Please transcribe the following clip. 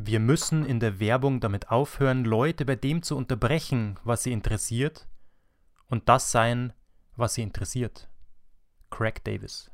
Wir müssen in der Werbung damit aufhören, Leute bei dem zu unterbrechen, was sie interessiert, und das sein, was sie interessiert. Craig Davis